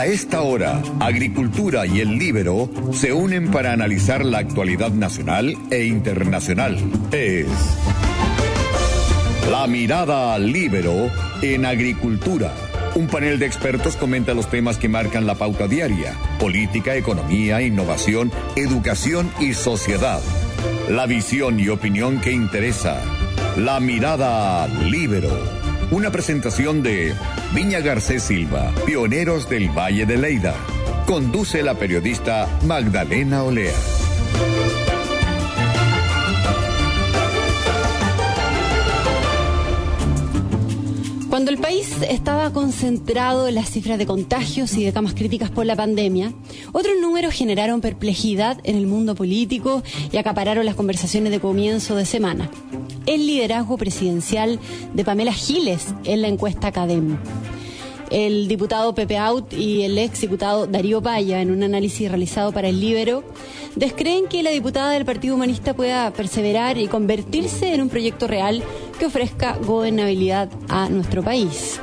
A esta hora, Agricultura y el Libero se unen para analizar la actualidad nacional e internacional. Es La Mirada al Libero en Agricultura. Un panel de expertos comenta los temas que marcan la pauta diaria, política, economía, innovación, educación y sociedad. La visión y opinión que interesa. La Mirada Libero una presentación de Viña Garcés Silva, pioneros del Valle de Leida. Conduce la periodista Magdalena Olea. Cuando el país estaba concentrado en las cifras de contagios y de camas críticas por la pandemia, otros números generaron perplejidad en el mundo político y acapararon las conversaciones de comienzo de semana el liderazgo presidencial de Pamela Giles en la encuesta Academ. El diputado Pepe Out y el ex diputado Darío Paya, en un análisis realizado para el Libero, descreen que la diputada del Partido Humanista pueda perseverar y convertirse en un proyecto real que ofrezca gobernabilidad a nuestro país.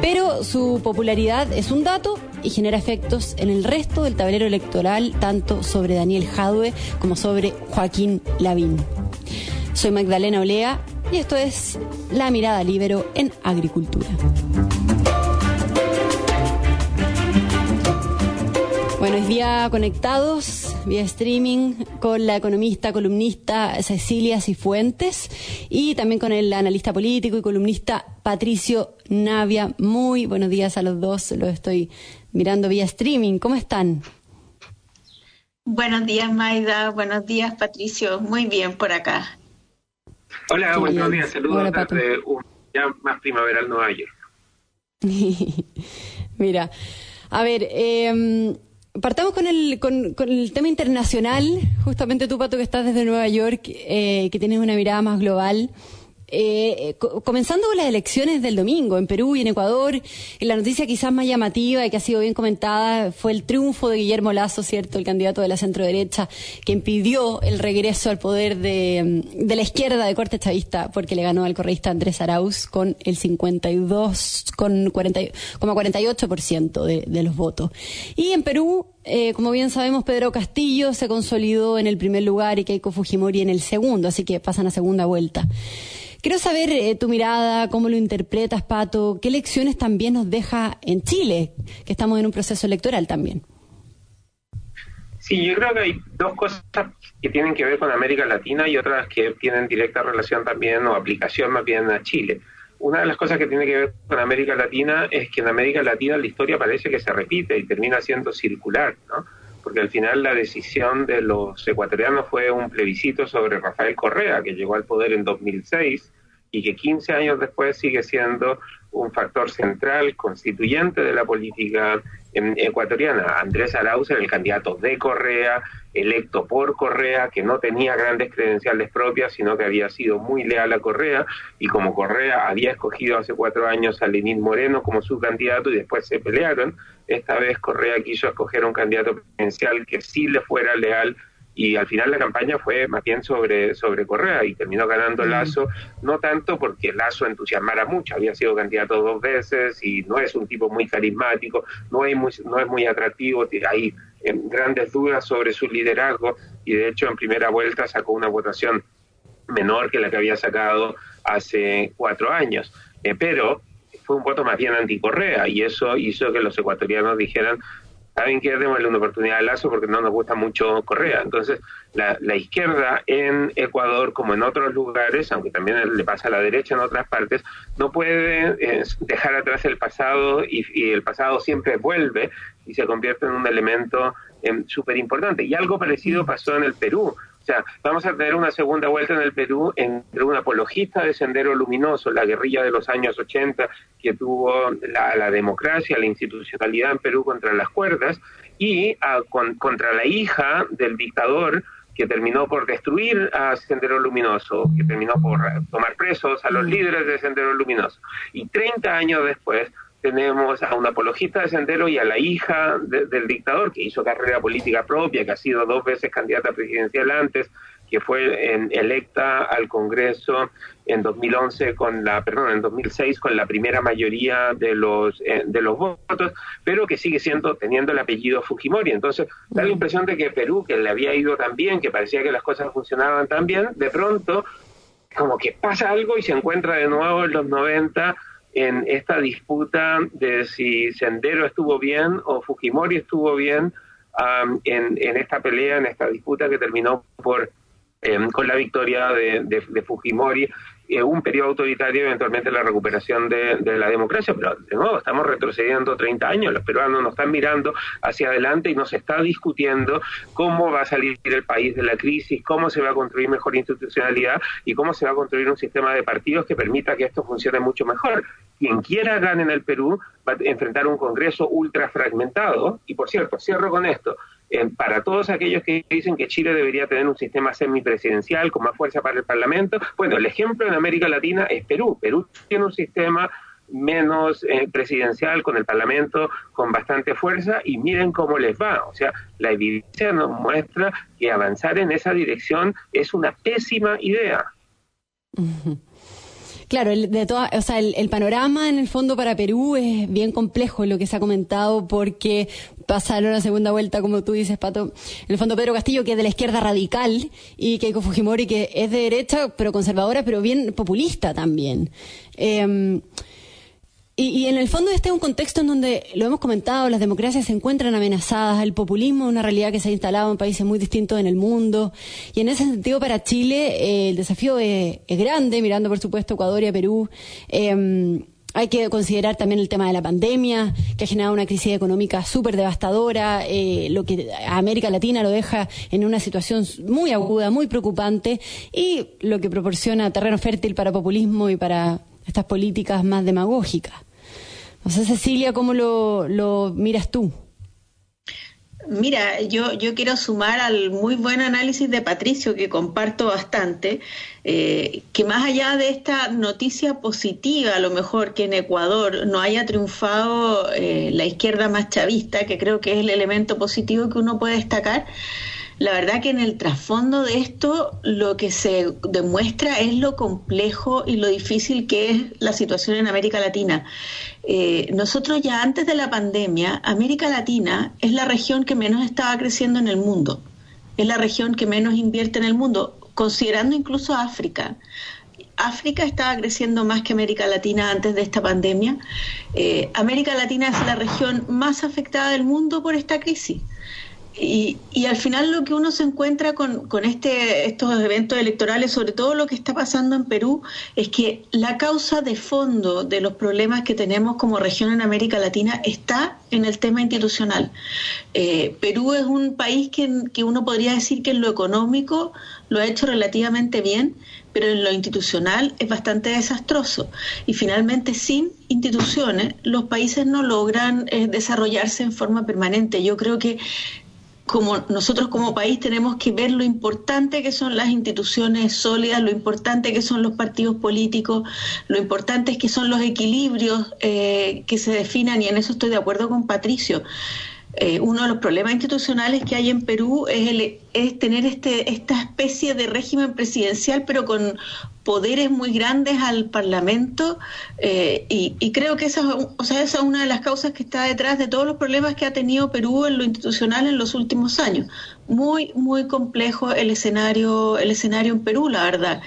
Pero su popularidad es un dato y genera efectos en el resto del tablero electoral, tanto sobre Daniel Jadue como sobre Joaquín Lavín. Soy Magdalena Olea y esto es La Mirada Libero en Agricultura. Buenos días conectados vía streaming con la economista, columnista Cecilia Cifuentes y también con el analista político y columnista Patricio Navia. Muy buenos días a los dos, los estoy mirando vía streaming. ¿Cómo están? Buenos días, Maida. Buenos días, Patricio. Muy bien por acá. Hola, buenos días. Saludos desde un ya más primaveral Nueva York. Mira, a ver, eh, partamos con el, con, el tema internacional. Justamente tú, Pato, que estás desde Nueva York, eh, que tienes una mirada más global. Eh, comenzando con las elecciones del domingo en Perú y en Ecuador, la noticia quizás más llamativa y que ha sido bien comentada fue el triunfo de Guillermo Lazo, ¿cierto? El candidato de la centro derecha, que impidió el regreso al poder de, la izquierda de corte chavista, porque le ganó al correísta Andrés Arauz con el 52, con 48% de, de los votos. Y en Perú, eh, como bien sabemos, Pedro Castillo se consolidó en el primer lugar y Keiko Fujimori en el segundo, así que pasan a segunda vuelta. Quiero saber eh, tu mirada, cómo lo interpretas, Pato, qué lecciones también nos deja en Chile, que estamos en un proceso electoral también. Sí, yo creo que hay dos cosas que tienen que ver con América Latina y otras que tienen directa relación también o aplicación más bien a Chile. Una de las cosas que tiene que ver con América Latina es que en América Latina la historia parece que se repite y termina siendo circular, ¿no? Porque al final la decisión de los ecuatorianos fue un plebiscito sobre Rafael Correa, que llegó al poder en 2006 y que 15 años después sigue siendo un factor central, constituyente de la política ecuatoriana. Andrés Arauz era el candidato de Correa, electo por Correa, que no tenía grandes credenciales propias, sino que había sido muy leal a Correa, y como Correa había escogido hace cuatro años a Lenín Moreno como su candidato y después se pelearon, esta vez Correa quiso escoger un candidato presidencial que sí le fuera leal y al final la campaña fue más bien sobre, sobre Correa y terminó ganando Lazo, no tanto porque Lazo entusiasmara mucho, había sido candidato dos veces y no es un tipo muy carismático, no es muy, no es muy atractivo, hay eh, grandes dudas sobre su liderazgo y de hecho en primera vuelta sacó una votación menor que la que había sacado hace cuatro años, eh, pero fue un voto más bien anticorrea y eso hizo que los ecuatorianos dijeran saben que démosle una oportunidad a Lazo porque no nos gusta mucho Correa. Entonces, la, izquierda en Ecuador, como en otros lugares, aunque también le pasa a la derecha en otras partes, no puede eh, dejar atrás el pasado y, el pasado siempre vuelve y se convierte en un elemento eh, súper importante. Y algo parecido pasó en el Perú. O sea, vamos a tener una segunda vuelta en el Perú entre un apologista de Sendero Luminoso, la guerrilla de los años 80 que tuvo la, democracia, la institucionalidad en Perú contra las cuerdas, y contra la hija del dictador que terminó por destruir a Sendero Luminoso, que terminó por tomar presos a los líderes de Sendero Luminoso. Y 30 años después tenemos a un apologista de Sendero y a la hija del dictador que hizo carrera política propia, que ha sido dos veces candidata presidencial antes, que fue electa al Congreso en 2011 con la, perdón, en 2006 con la primera mayoría de los eh, de los votos, pero que sigue siendo teniendo el apellido Fujimori. Entonces, da la impresión de que Perú, que le había ido tan bien, que parecía que las cosas funcionaban tan bien, de pronto como que pasa algo y se encuentra de nuevo en los 90 en esta disputa de si Sendero estuvo bien o Fujimori estuvo bien en, en esta pelea, en esta disputa que terminó por em, con la victoria de Fujimori eh, un periodo autoritario eventualmente la recuperación de, la democracia, pero de nuevo estamos retrocediendo 30 años, los peruanos nos están mirando hacia adelante y nos está discutiendo cómo va a salir el país de la crisis, cómo se va a construir mejor institucionalidad y cómo se va a construir un sistema de partidos que permita que esto funcione mucho mejor. Quien quiera ganar en el Perú va a enfrentar un Congreso ultra fragmentado y por cierto, cierro con esto, para todos aquellos que dicen que Chile debería tener un sistema semipresidencial con más fuerza para el Parlamento, bueno, el ejemplo en América Latina es Perú. Perú tiene un sistema menos eh, presidencial con el Parlamento con bastante fuerza y miren cómo les va. O sea, la evidencia nos muestra que avanzar en esa dirección es una pésima idea. Claro, el, de toda, o sea, el, panorama en el fondo para Perú es bien complejo lo que se ha comentado porque pasaron la segunda vuelta, como tú dices, Pato. En el fondo Pedro Castillo, que es de la izquierda radical, y Keiko Fujimori, que es de derecha, pero conservadora, pero bien populista también. Eh, y, en el fondo este es un contexto en donde, lo hemos comentado, las democracias se encuentran amenazadas, el populismo es una realidad que se ha instalado en países muy distintos en el mundo, y en ese sentido para Chile eh, el desafío es, grande, mirando por supuesto Ecuador y a Perú. Em, hay que considerar también el tema de la pandemia, que ha generado una crisis económica súper devastadora, eh, lo que a América Latina lo deja en una situación muy aguda, muy preocupante, y lo que proporciona terreno fértil para populismo y para estas políticas más demagógicas. No sé, Cecilia, ¿cómo lo, lo miras tú? Mira, yo, yo quiero sumar al muy buen análisis de Patricio, que comparto bastante, eh, que más allá de esta noticia positiva, a lo mejor que en Ecuador no haya triunfado eh, la izquierda más chavista, que creo que es el elemento positivo que uno puede destacar, la verdad que en el trasfondo de esto lo que se demuestra es lo complejo y lo difícil que es la situación en América Latina. Eh, nosotros ya antes de la pandemia, América Latina es la región que menos estaba creciendo en el mundo, es la región que menos invierte en el mundo, considerando incluso África. África estaba creciendo más que América Latina antes de esta pandemia. Eh, América Latina es la región más afectada del mundo por esta crisis. Y, y, al final lo que uno se encuentra con, con este, estos eventos electorales, sobre todo lo que está pasando en Perú, es que la causa de fondo de los problemas que tenemos como región en América Latina está en el tema institucional. Eh, Perú es un país que, uno podría decir que en lo económico lo ha hecho relativamente bien, pero en lo institucional es bastante desastroso. Y finalmente, sin instituciones, los países no logran eh, desarrollarse en forma permanente. Yo creo que como nosotros como país tenemos que ver lo importante que son las instituciones sólidas, lo importante que son los partidos políticos, lo importante es que son los equilibrios eh, que se definan y en eso estoy de acuerdo con Patricio. Eh, uno de los problemas institucionales que hay en Perú es, el, es tener este, esta especie de régimen presidencial, pero con poderes muy grandes al Parlamento, eh, y, creo que esa, o sea, esa es una de las causas que está detrás de todos los problemas que ha tenido Perú en lo institucional en los últimos años. Muy, muy complejo el escenario, el escenario en Perú, la verdad,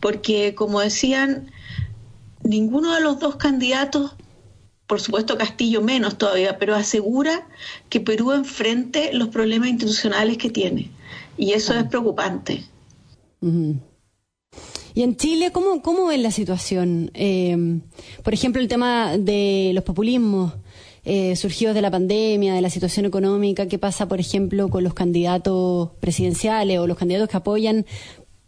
porque como decían, ninguno de los dos candidatos por supuesto Castillo menos todavía, pero asegura que Perú enfrente los problemas institucionales que tiene. Y eso es preocupante. Y en Chile, ¿cómo, cómo es la situación? Eh, por ejemplo, el tema de los populismos eh, surgidos de la pandemia, de la situación económica, ¿qué pasa, por ejemplo, con los candidatos presidenciales o los candidatos que apoyan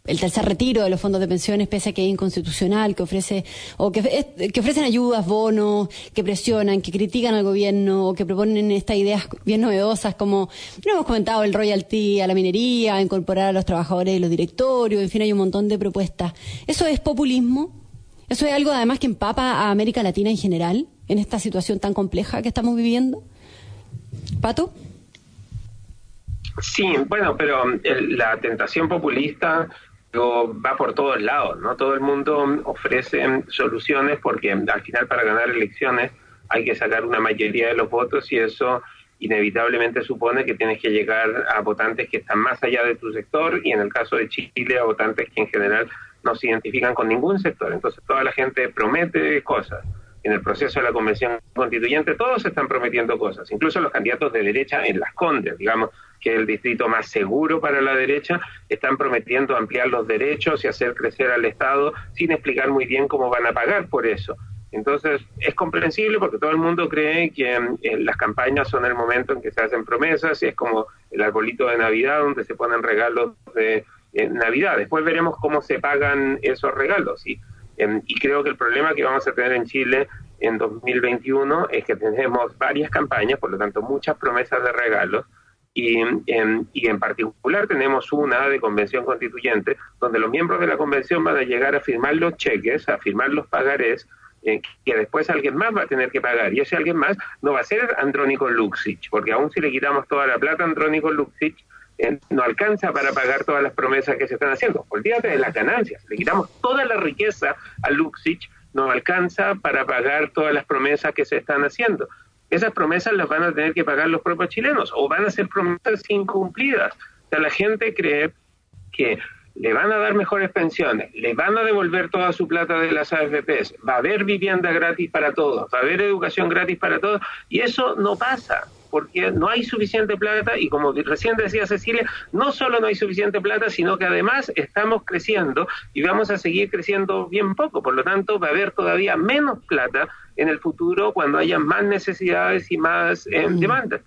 el tercer retiro de los fondos de pensiones, pese a que es inconstitucional, que ofrece, o que, que ofrecen ayudas, bonos, que presionan, que critican al gobierno, o que proponen estas ideas bien novedosas como, no hemos comentado, el royalty a la minería, incorporar a los trabajadores de los directorios, en fin, hay un montón de propuestas. ¿Eso es populismo? ¿Eso es algo además que empapa a América Latina en general, en esta situación tan compleja que estamos viviendo? ¿Pato? Sí, bueno, pero la tentación populista va por todos lados, ¿no? Todo el mundo ofrece soluciones porque al final para ganar elecciones hay que sacar una mayoría de los votos y eso inevitablemente supone que tienes que llegar a votantes que están más allá de tu sector y en el caso de Chile a votantes que en general no se identifican con ningún sector. Entonces toda la gente promete cosas. En el proceso de la convención constituyente todos están prometiendo cosas, incluso los candidatos de derecha en las Condes, digamos, que es el distrito más seguro para la derecha, están prometiendo ampliar los derechos y hacer crecer al Estado sin explicar muy bien cómo van a pagar por eso. Entonces, es comprensible porque todo el mundo cree que eh, las campañas son el momento en que se hacen promesas y es como el arbolito de Navidad donde se ponen regalos de eh, Navidad. Después veremos cómo se pagan esos regalos. Y, em, y creo que el problema que vamos a tener en Chile en 2021 es que tenemos varias campañas, por lo tanto, muchas promesas de regalos y en, y en particular tenemos una de convención constituyente donde los miembros de la convención van a llegar a firmar los cheques, a firmar los pagarés eh, que después alguien más va a tener que pagar. Y ese alguien más no va a ser Andrónico Luxich, porque aún si le quitamos toda la plata a Andrónico Luxich, eh, no alcanza para pagar todas las promesas que se están haciendo. Olvídate de las ganancias. Le quitamos toda la riqueza a Luxich, no alcanza para pagar todas las promesas que se están haciendo esas promesas las van a tener que pagar los propios chilenos o van a ser promesas incumplidas. O sea, la gente cree que le van a dar mejores pensiones, le van a devolver toda su plata de las AFPs, va a haber vivienda gratis para todos, va a haber educación gratis para todos, y eso no pasa porque no hay suficiente plata y como recién decía Cecilia, no solo no hay suficiente plata, sino que además estamos creciendo y vamos a seguir creciendo bien poco. Por lo tanto, va a haber todavía menos plata en el futuro cuando haya más necesidades y más eh, mm. demandas.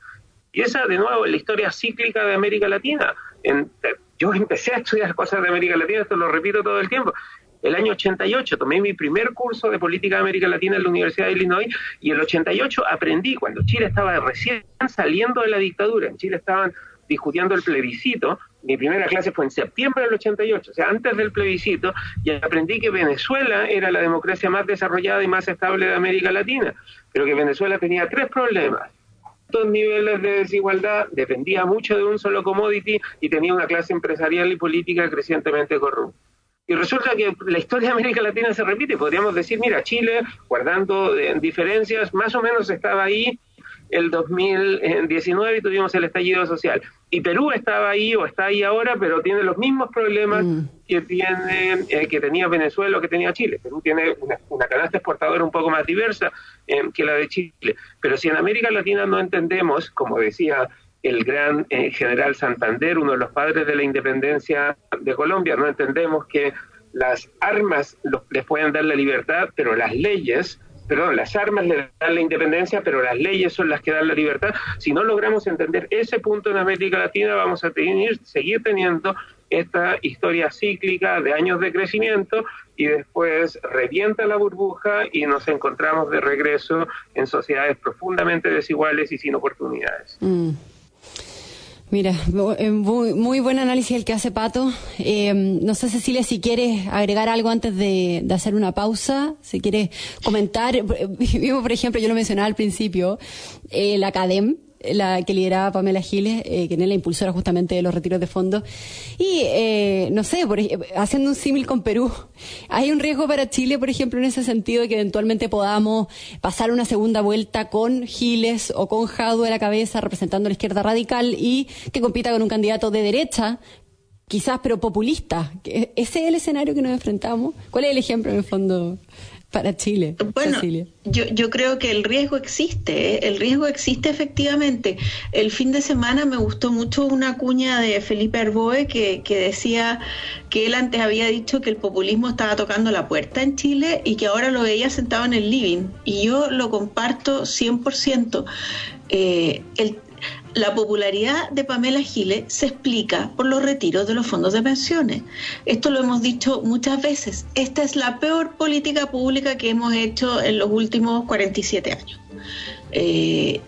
Y esa, de nuevo, es la historia cíclica de América Latina. En, yo empecé a estudiar cosas de América Latina, esto lo repito todo el tiempo, el año 88 tomé mi primer curso de política de América Latina en la Universidad de Illinois y el 88 aprendí cuando Chile estaba recién saliendo de la dictadura, en Chile estaban discutiendo el plebiscito, mi primera clase fue en septiembre del 88, o sea, antes del plebiscito, y aprendí que Venezuela era la democracia más desarrollada y más estable de América Latina, pero que Venezuela tenía tres problemas. Dos niveles de desigualdad, dependía mucho de un solo commodity y tenía una clase empresarial y política crecientemente corrupta. Y resulta que la historia de América Latina se repite. Podríamos decir, mira, Chile, guardando eh, diferencias, más o menos estaba ahí el 2019 y tuvimos el estallido social. Y Perú estaba ahí o está ahí ahora, pero tiene los mismos problemas mm. que tiene eh, que tenía Venezuela o que tenía Chile. Perú tiene una, canasta exportadora un poco más diversa eh, que la de Chile. Pero si en América Latina no entendemos, como decía el gran eh, general Santander, uno de los padres de la independencia de Colombia. No entendemos que las armas les puedan dar la libertad, pero las leyes, perdón, las armas le dan la independencia, pero las leyes son las que dan la libertad. Si no logramos entender ese punto en América Latina, vamos a tener, seguir teniendo esta historia cíclica de años de crecimiento y después revienta la burbuja y nos encontramos de regreso en sociedades profundamente desiguales y sin oportunidades. Mm. Mira, eh, muy, muy, buen análisis el que hace Pato. Eh, no sé, Cecilia, si quieres agregar algo antes de, hacer una pausa, si quieres comentar. Vimos, por ejemplo, yo lo mencionaba al principio, eh, la la que lideraba Pamela Giles, eh, que es la impulsora justamente de los retiros de fondos. Y, eh, no sé, por, haciendo un símil con Perú, ¿hay un riesgo para Chile, por ejemplo, en ese sentido, de que eventualmente podamos pasar una segunda vuelta con Giles o con Jado a la cabeza, representando a la izquierda radical, y que compita con un candidato de derecha, quizás, pero populista? ¿Ese es el escenario que nos enfrentamos? ¿Cuál es el ejemplo, en el fondo? Para Chile. Bueno, yo, yo creo que el riesgo existe, ¿eh? el riesgo existe efectivamente. El fin de semana me gustó mucho una cuña de Felipe Arboe que, que decía que él antes había dicho que el populismo estaba tocando la puerta en Chile y que ahora lo veía sentado en el living. Y yo lo comparto 100%. Eh, el, la popularidad de Pamela Giles se explica por los retiros de los fondos de pensiones. Esto lo hemos dicho muchas veces. Esta es la peor política pública que hemos hecho en los últimos 47 años. Eh,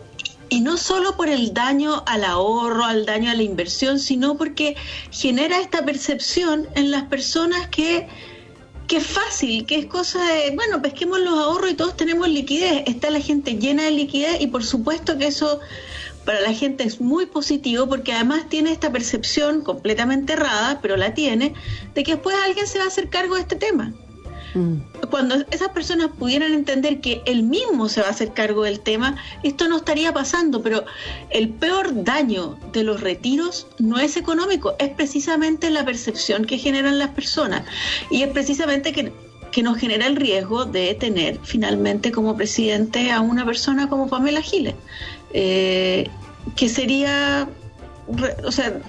y no solo por el daño al ahorro, al daño a la inversión, sino porque genera esta percepción en las personas que, que es fácil, que es cosa de, bueno, pesquemos los ahorros y todos tenemos liquidez. Está la gente llena de liquidez y por supuesto que eso para la gente es muy positivo porque además tiene esta percepción completamente errada, pero la tiene, de que después alguien se va a hacer cargo de este tema. Mm. Cuando esas personas pudieran entender que él mismo se va a hacer cargo del tema, esto no estaría pasando, pero el peor daño de los retiros no es económico, es precisamente la percepción que generan las personas y es precisamente que, que nos genera el riesgo de tener finalmente como presidente a una persona como Pamela Giles, eh, que sería, o sea,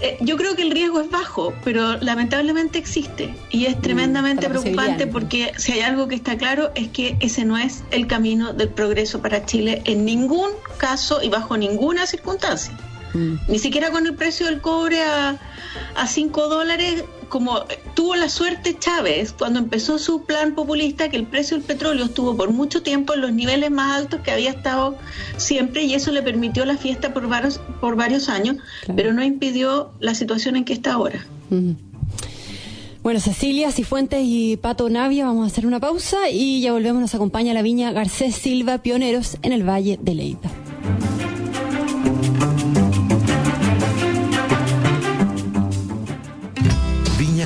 eh, yo creo que el riesgo es bajo, pero lamentablemente existe y es mm, tremendamente preocupante porque si hay algo que está claro es que ese no es el camino del progreso para Chile en ningún caso y bajo ninguna circunstancia. Mm. Ni siquiera con el precio del cobre a, a 5 dólares como tuvo la suerte Chávez cuando empezó su plan populista que el precio del petróleo estuvo por mucho tiempo en los niveles más altos que había estado siempre y eso le permitió la fiesta por varios, por varios años, pero no impidió la situación en que está ahora. Bueno, Cecilia Cifuentes y Pato Navia, vamos a hacer una pausa y ya volvemos. Nos acompaña la viña Garcés Silva, pioneros en el Valle de Leyva.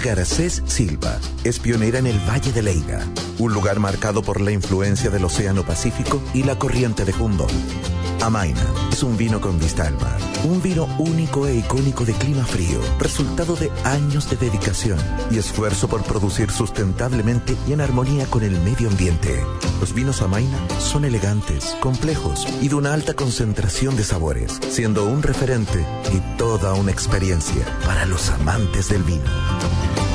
Garcés Silva es pionera en el Valle de Leiga, un lugar marcado por la influencia del Océano Pacífico y la corriente de Humboldt. Amaina es un vino con vista un vino único e icónico de clima frío, resultado de años de dedicación y esfuerzo por producir sustentablemente y en armonía con el medio ambiente. Los vinos Amaina son elegantes, complejos y de una alta concentración de sabores, siendo un referente y toda una experiencia para los amantes del vino.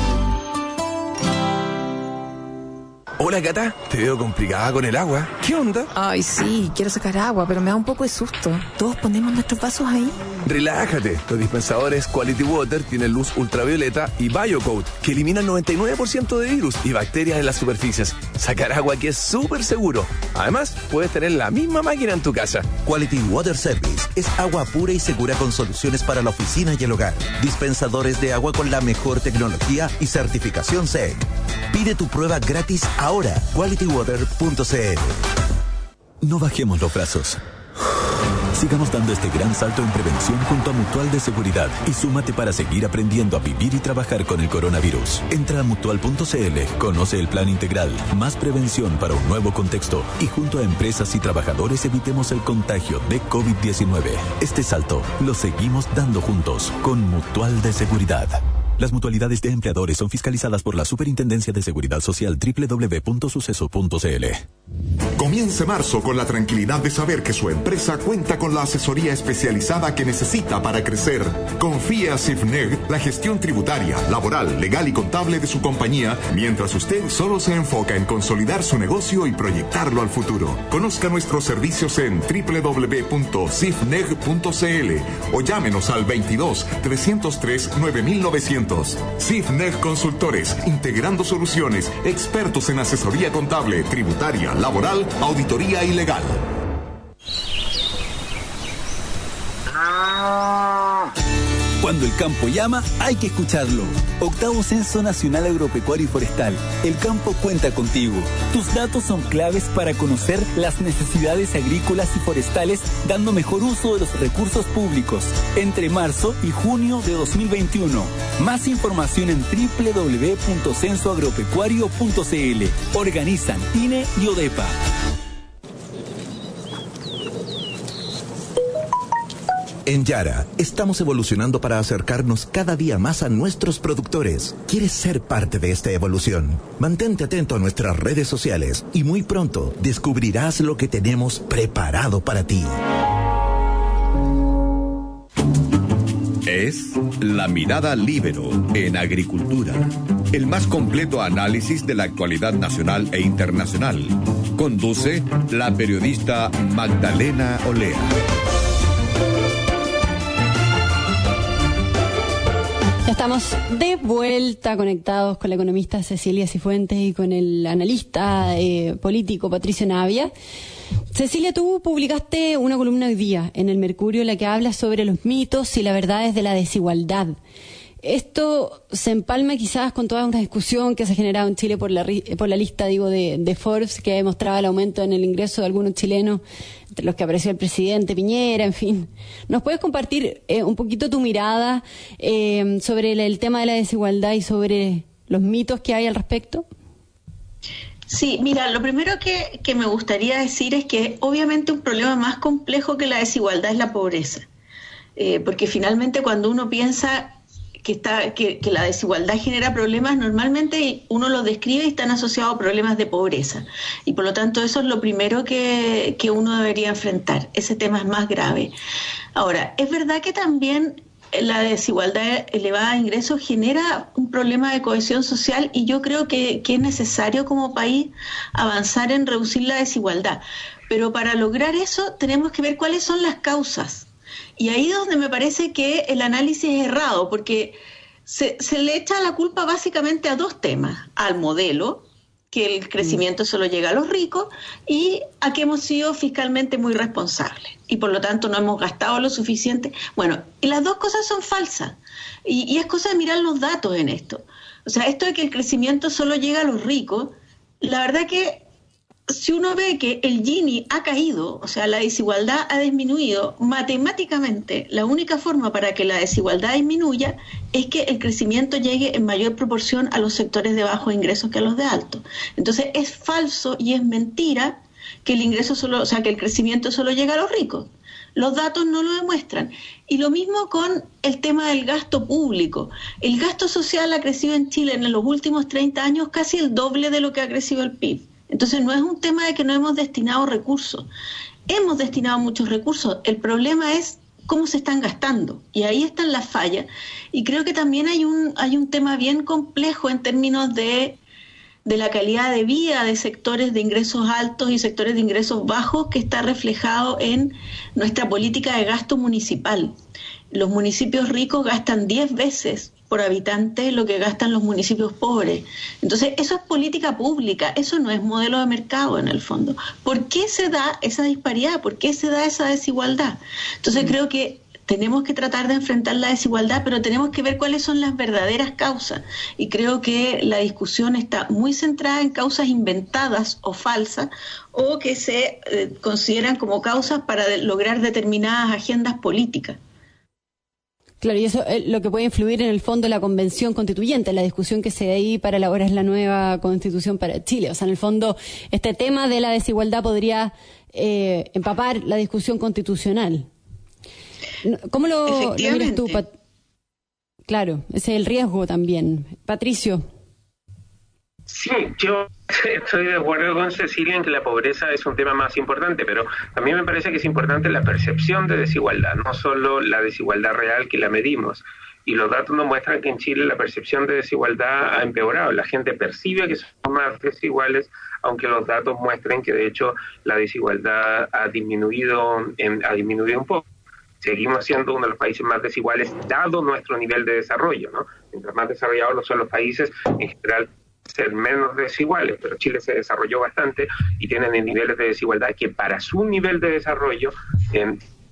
Hola, Gata. Te veo complicada con el agua. ¿Qué onda? Ay, sí, quiero sacar agua, pero me da un poco de susto. ¿Todos ponemos nuestros vasos ahí? Relájate. Los dispensadores Quality Water tienen luz ultravioleta y BioCoat, que eliminan 99% de virus y bacterias en las superficies. Sacar agua aquí es súper seguro. Además, puedes tener la misma máquina en tu casa. Quality Water Service es agua pura y segura con soluciones para la oficina y el hogar. Dispensadores de agua con la mejor tecnología y certificación C. Pide tu prueba gratis ahora. qualitywater.cl No bajemos los brazos. Sigamos dando este gran salto en prevención junto a Mutual de Seguridad y súmate para seguir aprendiendo a vivir y trabajar con el coronavirus. Entra a mutual.cl, conoce el plan integral, más prevención para un nuevo contexto y junto a empresas y trabajadores evitemos el contagio de COVID-19. Este salto lo seguimos dando juntos con Mutual de Seguridad. Las mutualidades de empleadores son fiscalizadas por la Superintendencia de Seguridad Social www.suceso.cl. Comience marzo con la tranquilidad de saber que su empresa cuenta con la asesoría especializada que necesita para crecer. Confíe a CIFNEG la gestión tributaria, laboral, legal y contable de su compañía, mientras usted solo se enfoca en consolidar su negocio y proyectarlo al futuro. Conozca nuestros servicios en www.cifneg.cl o llámenos al 22 303 9900 CIFNEG Consultores, integrando soluciones, expertos en asesoría contable, tributaria, laboral, auditoría y legal. Cuando el campo llama, hay que escucharlo. Octavo Censo Nacional Agropecuario y Forestal. El campo cuenta contigo. Tus datos son claves para conocer las necesidades agrícolas y forestales, dando mejor uso de los recursos públicos. Entre marzo y junio de 2021. Más información en www.censoagropecuario.cl. Organizan INE y ODEPA. En Yara, estamos evolucionando para acercarnos cada día más a nuestros productores. ¿Quieres ser parte de esta evolución? Mantente atento a nuestras redes sociales y muy pronto descubrirás lo que tenemos preparado para ti. Es La Mirada Libero en Agricultura, el más completo análisis de la actualidad nacional e internacional. Conduce la periodista Magdalena Olea. Estamos de vuelta conectados con la economista Cecilia Cifuentes y con el analista eh, político Patricio Navia. Cecilia, tú publicaste una columna hoy día en el Mercurio en la que habla sobre los mitos y las verdades de la desigualdad. Esto se empalma quizás con toda una discusión que se ha generado en Chile por la, por la lista digo, de, de Forbes que demostraba el aumento en el ingreso de algunos chilenos los que apareció el presidente Piñera, en fin. ¿Nos puedes compartir eh, un poquito tu mirada eh, sobre el, tema de la desigualdad y sobre los mitos que hay al respecto? Sí, mira, lo primero que, que me gustaría decir es que obviamente un problema más complejo que la desigualdad es la pobreza. Eh, porque finalmente cuando uno piensa que, está, que, la desigualdad genera problemas, normalmente uno los describe y están asociados a problemas de pobreza. Y por lo tanto eso es lo primero que, que uno debería enfrentar. Ese tema es más grave. Ahora, es verdad que también la desigualdad elevada de ingresos genera un problema de cohesión social y yo creo que, que, es necesario como país avanzar en reducir la desigualdad. Pero para lograr eso tenemos que ver cuáles son las causas. Y ahí es donde me parece que el análisis es errado, porque se, le echa la culpa básicamente a dos temas, al modelo, que el crecimiento mm. solo llega a los ricos, y a que hemos sido fiscalmente muy responsables y por lo tanto no hemos gastado lo suficiente. Bueno, y las dos cosas son falsas. Y, y es cosa de mirar los datos en esto. O sea, esto de que el crecimiento solo llega a los ricos, la verdad que si uno ve que el Gini ha caído, o sea, la desigualdad ha disminuido, matemáticamente la única forma para que la desigualdad disminuya es que el crecimiento llegue en mayor proporción a los sectores de bajos ingresos que a los de altos. Entonces es falso y es mentira que el ingreso solo, o sea, que el crecimiento solo llega a los ricos. Los datos no lo demuestran. Y lo mismo con el tema del gasto público. El gasto social ha crecido en Chile en los últimos 30 años casi el doble de lo que ha crecido el PIB. Entonces no es un tema de que no hemos destinado recursos. Hemos destinado muchos recursos. El problema es cómo se están gastando. Y ahí están las fallas. Y creo que también hay un, hay un tema bien complejo en términos de, de la calidad de vida de sectores de ingresos altos y sectores de ingresos bajos que está reflejado en nuestra política de gasto municipal. Los municipios ricos gastan 10 veces por habitante lo que gastan los municipios pobres. Entonces, eso es política pública, eso no es modelo de mercado en el fondo. ¿Por qué se da esa disparidad? ¿Por qué se da esa desigualdad? Entonces, mm. creo que tenemos que tratar de enfrentar la desigualdad, pero tenemos que ver cuáles son las verdaderas causas. Y creo que la discusión está muy centrada en causas inventadas o falsas o que se eh, consideran como causas para lograr determinadas agendas políticas. Claro, y eso es lo que puede influir en el fondo la convención constituyente, la discusión que se da ahí para elaborar la nueva constitución para Chile. O sea, en el fondo, este tema de la desigualdad podría eh, empapar la discusión constitucional. ¿Cómo lo, lo miras tú? claro, ese es el riesgo también. Patricio. Sí, yo estoy de acuerdo con Cecilia en que la pobreza es un tema más importante, pero también me parece que es importante la percepción de desigualdad, no solo la desigualdad real que la medimos. Y los datos nos muestran que en Chile la percepción de desigualdad ha empeorado. La gente percibe que somos más desiguales, aunque los datos muestren que de hecho la desigualdad ha disminuido, ha disminuido un poco seguimos siendo uno de los países más desiguales dado nuestro nivel de desarrollo, ¿no? Mientras más desarrollados son los países, en general ser menos desiguales, pero Chile se desarrolló bastante y tienen niveles de desigualdad que para su nivel de desarrollo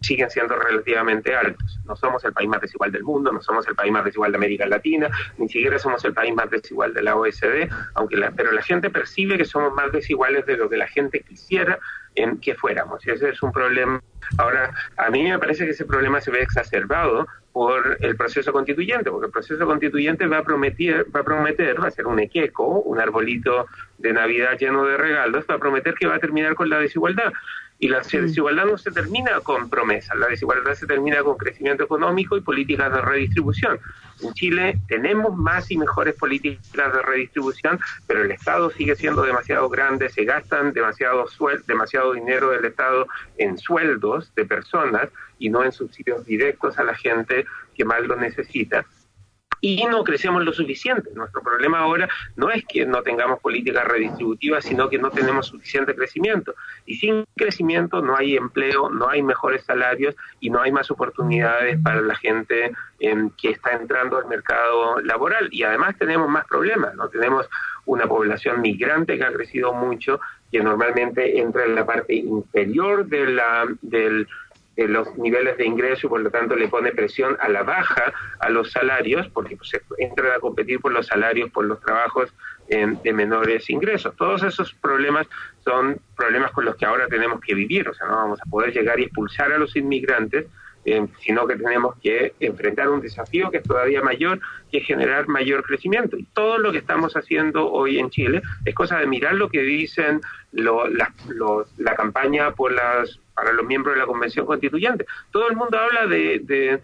siguen siendo relativamente altos. No somos el país más desigual del mundo, no somos el país más desigual de América Latina, ni siquiera somos el país más desigual de la OSD, aunque pero la gente percibe que somos más desiguales de lo que la gente quisiera en que fuéramos. Y ese es un problema. Ahora, a mí me parece que ese problema se ve exacerbado por el proceso constituyente, porque el proceso constituyente va a prometer, va a prometer, va a ser un equeco, un arbolito de Navidad lleno de regalos, va a prometer que va a terminar con la desigualdad. Y la desigualdad no se termina con promesas, la desigualdad se termina con crecimiento económico y políticas de redistribución. En Chile tenemos más y mejores políticas de redistribución, pero el Estado sigue siendo demasiado grande, se gastan demasiado, demasiado dinero del Estado en sueldos de personas y no en subsidios directos a la gente que más lo necesita y no crecemos lo suficiente. Nuestro problema ahora no es que no tengamos políticas redistributivas, sino que no tenemos suficiente crecimiento. Y sin crecimiento no hay empleo, no hay mejores salarios y no hay más oportunidades para la gente que está entrando al mercado laboral. Y además tenemos más problemas, ¿no? Tenemos una población migrante que ha crecido mucho, que normalmente entra en la parte inferior de la, del eh, los niveles de ingreso y por lo tanto le pone presión a la baja a los salarios, porque pues, entran a competir por los salarios, por los trabajos de menores ingresos. Todos esos problemas son problemas con los que ahora tenemos que vivir, o sea, no vamos a poder llegar y expulsar a los inmigrantes, eh, sino que tenemos que enfrentar un desafío que es todavía mayor, que es generar mayor crecimiento. Y todo lo que estamos haciendo hoy en Chile es cosa de mirar lo que dicen la campaña por las para los miembros de la Convención Constituyente. Todo el mundo habla de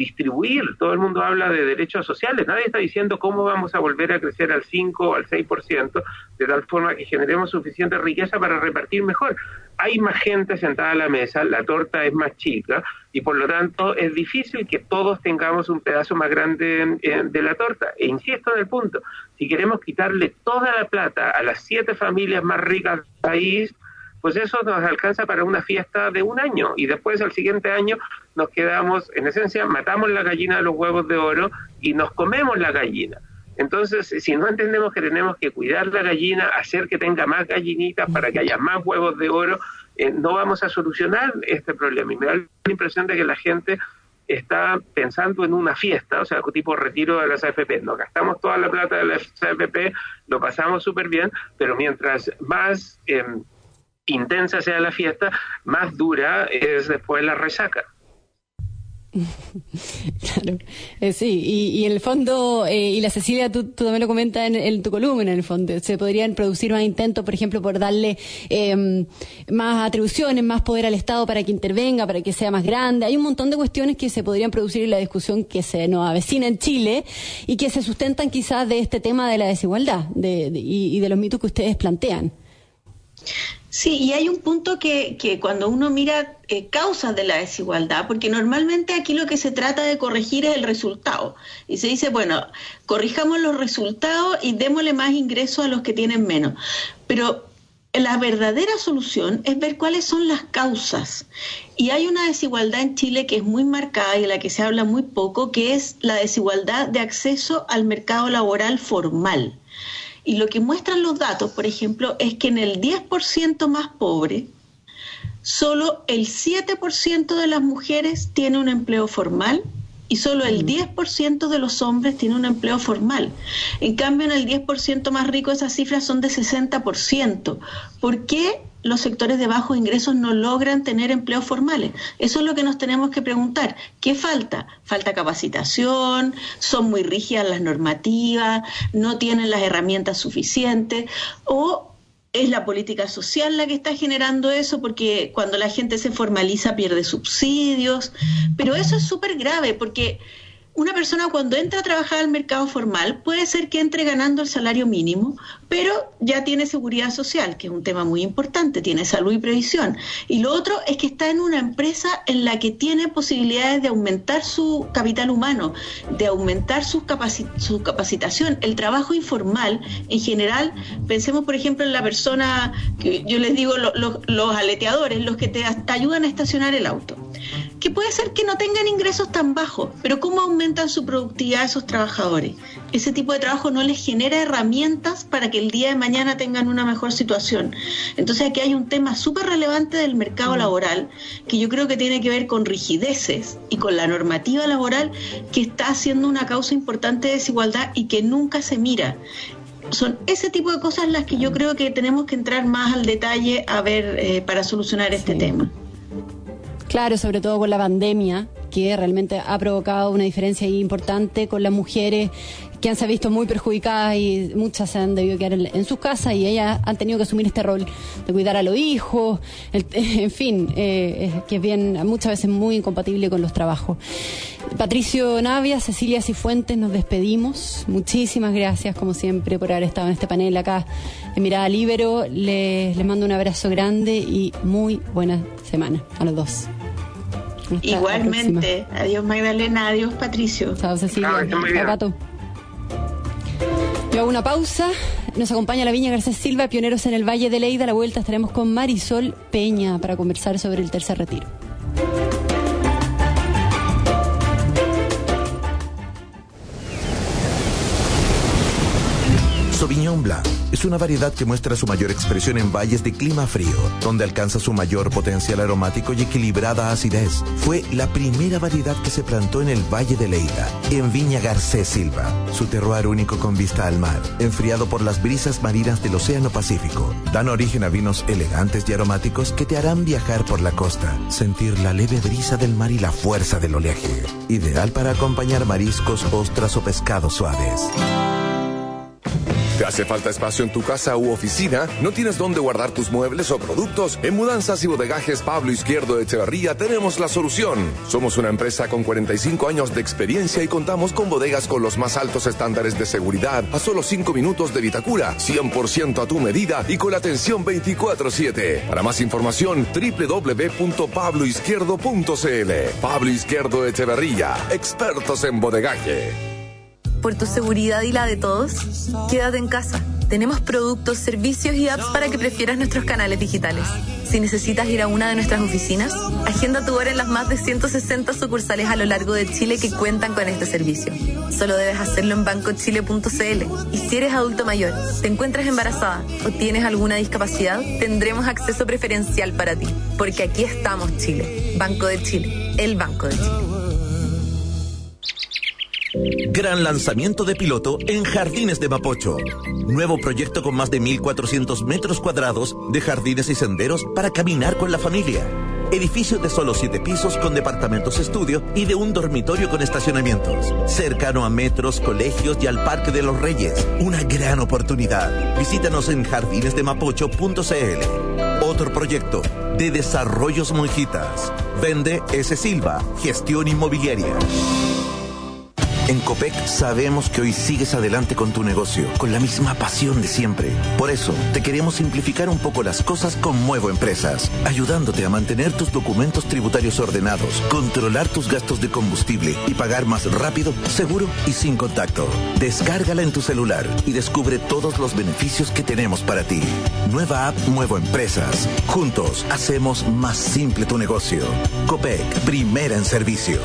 distribuir. Todo el mundo habla de derechos sociales. Nadie está diciendo cómo vamos a volver a crecer al 5 o al 6%, de tal forma que generemos suficiente riqueza para repartir mejor. Hay más gente sentada a la mesa, la torta es más chica y por lo tanto es difícil que todos tengamos un pedazo más grande de la torta. E insisto en el punto, si queremos quitarle toda la plata a las siete familias más ricas del país, pues eso nos alcanza para una fiesta de un año y después al siguiente año nos quedamos, en esencia, matamos la gallina de los huevos de oro y nos comemos la gallina. Entonces, si no entendemos que tenemos que cuidar la gallina, hacer que tenga más gallinitas para que haya más huevos de oro, eh, no vamos a solucionar este problema. Y me da la impresión de que la gente está pensando en una fiesta, o sea, tipo retiro de las AFP. Nos gastamos toda la plata de las AFP, lo pasamos súper bien, pero mientras más... Em, intensa sea la fiesta, más dura es después la resaca. claro, eh, sí, y, en el fondo, eh, y la Cecilia, tú, también lo comentas en, tu columna, en el fondo, se podrían producir más intentos, por ejemplo, por darle em, más atribuciones, más poder al Estado para que intervenga, para que sea más grande. Hay un montón de cuestiones que se podrían producir en la discusión que se nos avecina en Chile y que se sustentan quizás de este tema de la desigualdad y, y de los mitos que ustedes plantean. Sí, y hay un punto que, que cuando uno mira eh, causas de la desigualdad, porque normalmente aquí lo que se trata de corregir es el resultado. Y se dice, bueno, corrijamos los resultados y démosle más ingresos a los que tienen menos. Pero la verdadera solución es ver cuáles son las causas. Y hay una desigualdad en Chile que es muy marcada y de la que se habla muy poco, que es la desigualdad de acceso al mercado laboral formal. Y lo que muestran los datos, por ejemplo, es que en el 10% más pobre, solo el 7% de las mujeres tiene un empleo formal y solo el 10% mm. de los hombres tiene un empleo formal. En cambio, en el 10% más rico esas cifras son de 60%. ¿Por qué los sectores de bajos ingresos no logran tener empleos formales? Eso es lo que nos tenemos que preguntar. ¿Qué falta? Falta capacitación, son muy rígidas las normativas, no tienen las herramientas suficientes o es la política social la que está generando eso, porque cuando la gente se formaliza pierde subsidios, pero eso es súper grave porque una persona cuando entra a trabajar al mercado formal puede ser que entre ganando el salario mínimo, pero ya tiene seguridad social, que es un tema muy importante, tiene salud y previsión. Y lo otro es que está en una empresa en la que tiene posibilidades de aumentar su capital humano, de aumentar su, su capacitación. El trabajo informal, en general, pensemos por ejemplo en la persona, que yo les digo los aleteadores, los que te ayudan a estacionar el auto que puede ser que no tengan ingresos tan bajos, pero ¿cómo aumentan su productividad esos trabajadores? Ese tipo de trabajo no les genera herramientas para que el día de mañana tengan una mejor situación. Entonces aquí hay un tema súper relevante del mercado mm. laboral que yo creo que tiene que ver con rigideces y con la normativa laboral que está haciendo una causa importante de desigualdad y que nunca se mira son ese tipo de cosas las que yo creo que tenemos que entrar más al detalle a ver eh, para solucionar este tema. Claro, sobre todo con la pandemia, que realmente ha provocado una diferencia importante con las mujeres que han se visto muy perjudicadas y muchas se han debido quedar en, sus casas y ellas han tenido que asumir este rol de cuidar a los hijos, en fin, eh, que es bien muchas veces muy incompatible con los trabajos. Patricio Navia, Cecilia Cifuentes, nos despedimos. Muchísimas gracias, como siempre, por haber estado en este panel acá en Mirada Libero. Les, les mando un abrazo grande y muy buena semana a los dos. Igualmente. Adiós Magdalena, adiós Patricio. Chao Cecilia. Chao Pato. Yo hago una pausa. Nos acompaña la Viña Garcés Silva, pioneros en el Valle de Leida. A la vuelta estaremos con Marisol Peña para conversar sobre el tercer retiro. Sauvignon Blanc es una variedad que muestra su mayor expresión en valles de clima frío, donde alcanza su mayor potencial aromático y equilibrada acidez. Fue la primera variedad que se plantó en el Valle de Leida, en Viña Garcés Silva. Su terroir único con vista al mar, enfriado por las brisas marinas del Océano Pacífico, dan origen a vinos elegantes y aromáticos que te harán viajar por la costa, sentir la leve brisa del mar y la fuerza del oleaje. Ideal para acompañar mariscos, ostras o pescados suaves. ¿Te hace falta espacio en tu casa u oficina? ¿No tienes dónde guardar tus muebles o productos? En Mudanzas y Bodegajes Pablo Izquierdo de Echeverría tenemos la solución. Somos una empresa con 45 años de experiencia y contamos con bodegas con los más altos estándares de seguridad a solo 5 minutos de Vitacura, 100% a tu medida y con la atención 24-7. Para más información, www.pabloizquierdo.cl. Pablo Izquierdo Echeverría, expertos en bodegaje por tu seguridad y la de todos, quédate en casa. Tenemos productos, servicios y apps para que prefieras nuestros canales digitales. Si necesitas ir a una de nuestras oficinas, agenda tu hora en las más de 160 sucursales a lo largo de Chile que cuentan con este servicio. Solo debes hacerlo en bancochile.cl. Y si eres adulto mayor, te encuentras embarazada o tienes alguna discapacidad, tendremos acceso preferencial para ti. Porque aquí estamos, Chile. Banco de Chile. El Banco de Chile. Gran lanzamiento de piloto en Jardines de Mapocho. Nuevo proyecto con más de 1.400 metros cuadrados de jardines y senderos para caminar con la familia. Edificio de solo siete pisos con departamentos estudio y de un dormitorio con estacionamientos. Cercano a metros, colegios y al Parque de los Reyes. Una gran oportunidad. Visítanos en jardinesdemapocho.cl. Otro proyecto de Desarrollos Monjitas. Vende S. Silva, gestión inmobiliaria. En COPEC sabemos que hoy sigues adelante con tu negocio, con la misma pasión de siempre. Por eso, te queremos simplificar un poco las cosas con Muevo Empresas, ayudándote a mantener tus documentos tributarios ordenados, controlar tus gastos de combustible y pagar más rápido, seguro y sin contacto. Descárgala en tu celular y descubre todos los beneficios que tenemos para ti. Nueva app Muevo Empresas. Juntos hacemos más simple tu negocio. COPEC, primera en servicio.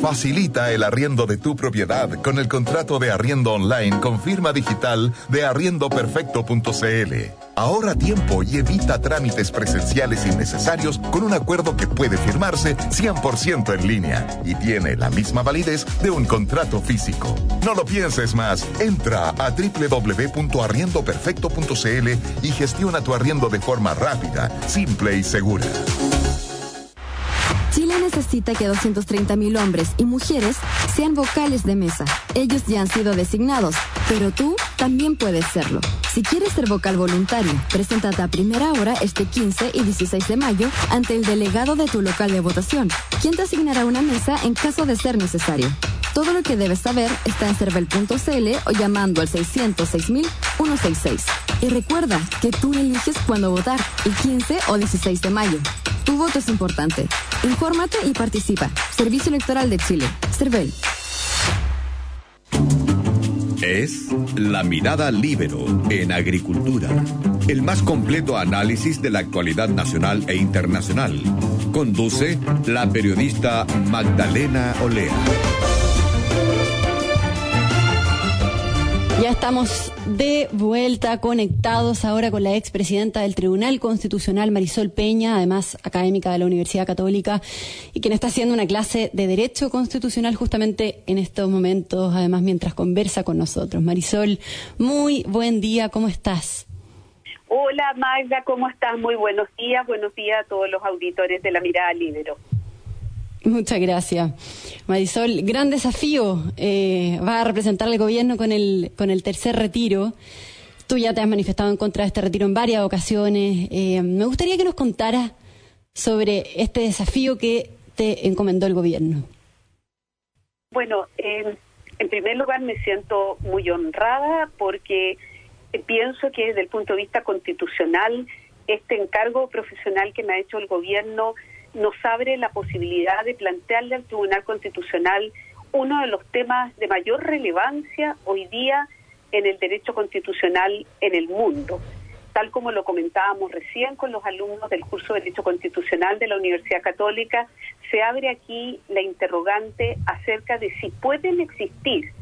Facilita el arriendo de tu propiedad con el contrato de arriendo online con firma digital de arriendoperfecto.cl. Ahorra tiempo y evita trámites presenciales innecesarios con un acuerdo que puede firmarse 100% en línea y tiene la misma validez de un contrato físico. No lo pienses más. Entra a www.arriendoperfecto.cl y gestiona tu arriendo de forma rápida, simple y segura. Chile necesita que 230.000 hombres y mujeres sean vocales de mesa. Ellos ya han sido designados, pero tú también puedes serlo. Si quieres ser vocal voluntario, preséntate a primera hora este 15 y 16 de mayo ante el delegado de tu local de votación, quien te asignará una mesa en caso de ser necesario. Todo lo que debes saber está en cervel.cl o llamando al 606.166. Y recuerda que tú eliges cuándo votar, el 15 o 16 de mayo. Tu voto es importante. Infórmate y participa. Servicio Electoral de Chile. CERVEL. Es La Mirada Libero en Agricultura. El más completo análisis de la actualidad nacional e internacional. Conduce la periodista Magdalena Olea. Ya estamos de vuelta conectados ahora con la expresidenta del Tribunal Constitucional, Marisol Peña, además académica de la Universidad Católica, y quien está haciendo una clase de Derecho Constitucional justamente en estos momentos, además mientras conversa con nosotros. Marisol, muy buen día, ¿cómo estás? Hola Magda, ¿cómo estás? Muy buenos días, buenos días a todos los auditores de La Mirada Libero. Muchas gracias. Marisol, gran desafío. Eh, va a representar al gobierno con el, con el tercer retiro. Tú ya te has manifestado en contra de este retiro en varias ocasiones. Eh, me gustaría que nos contaras sobre este desafío que te encomendó el gobierno. Bueno, en primer lugar me siento muy honrada porque pienso que desde el punto de vista constitucional este encargo profesional que me ha hecho el gobierno nos abre la posibilidad de plantearle al Tribunal Constitucional uno de los temas de mayor relevancia hoy día en el derecho constitucional en el mundo. Tal como lo comentábamos recién con los alumnos del curso de Derecho Constitucional de la Universidad Católica, se abre aquí la interrogante acerca de si pueden existir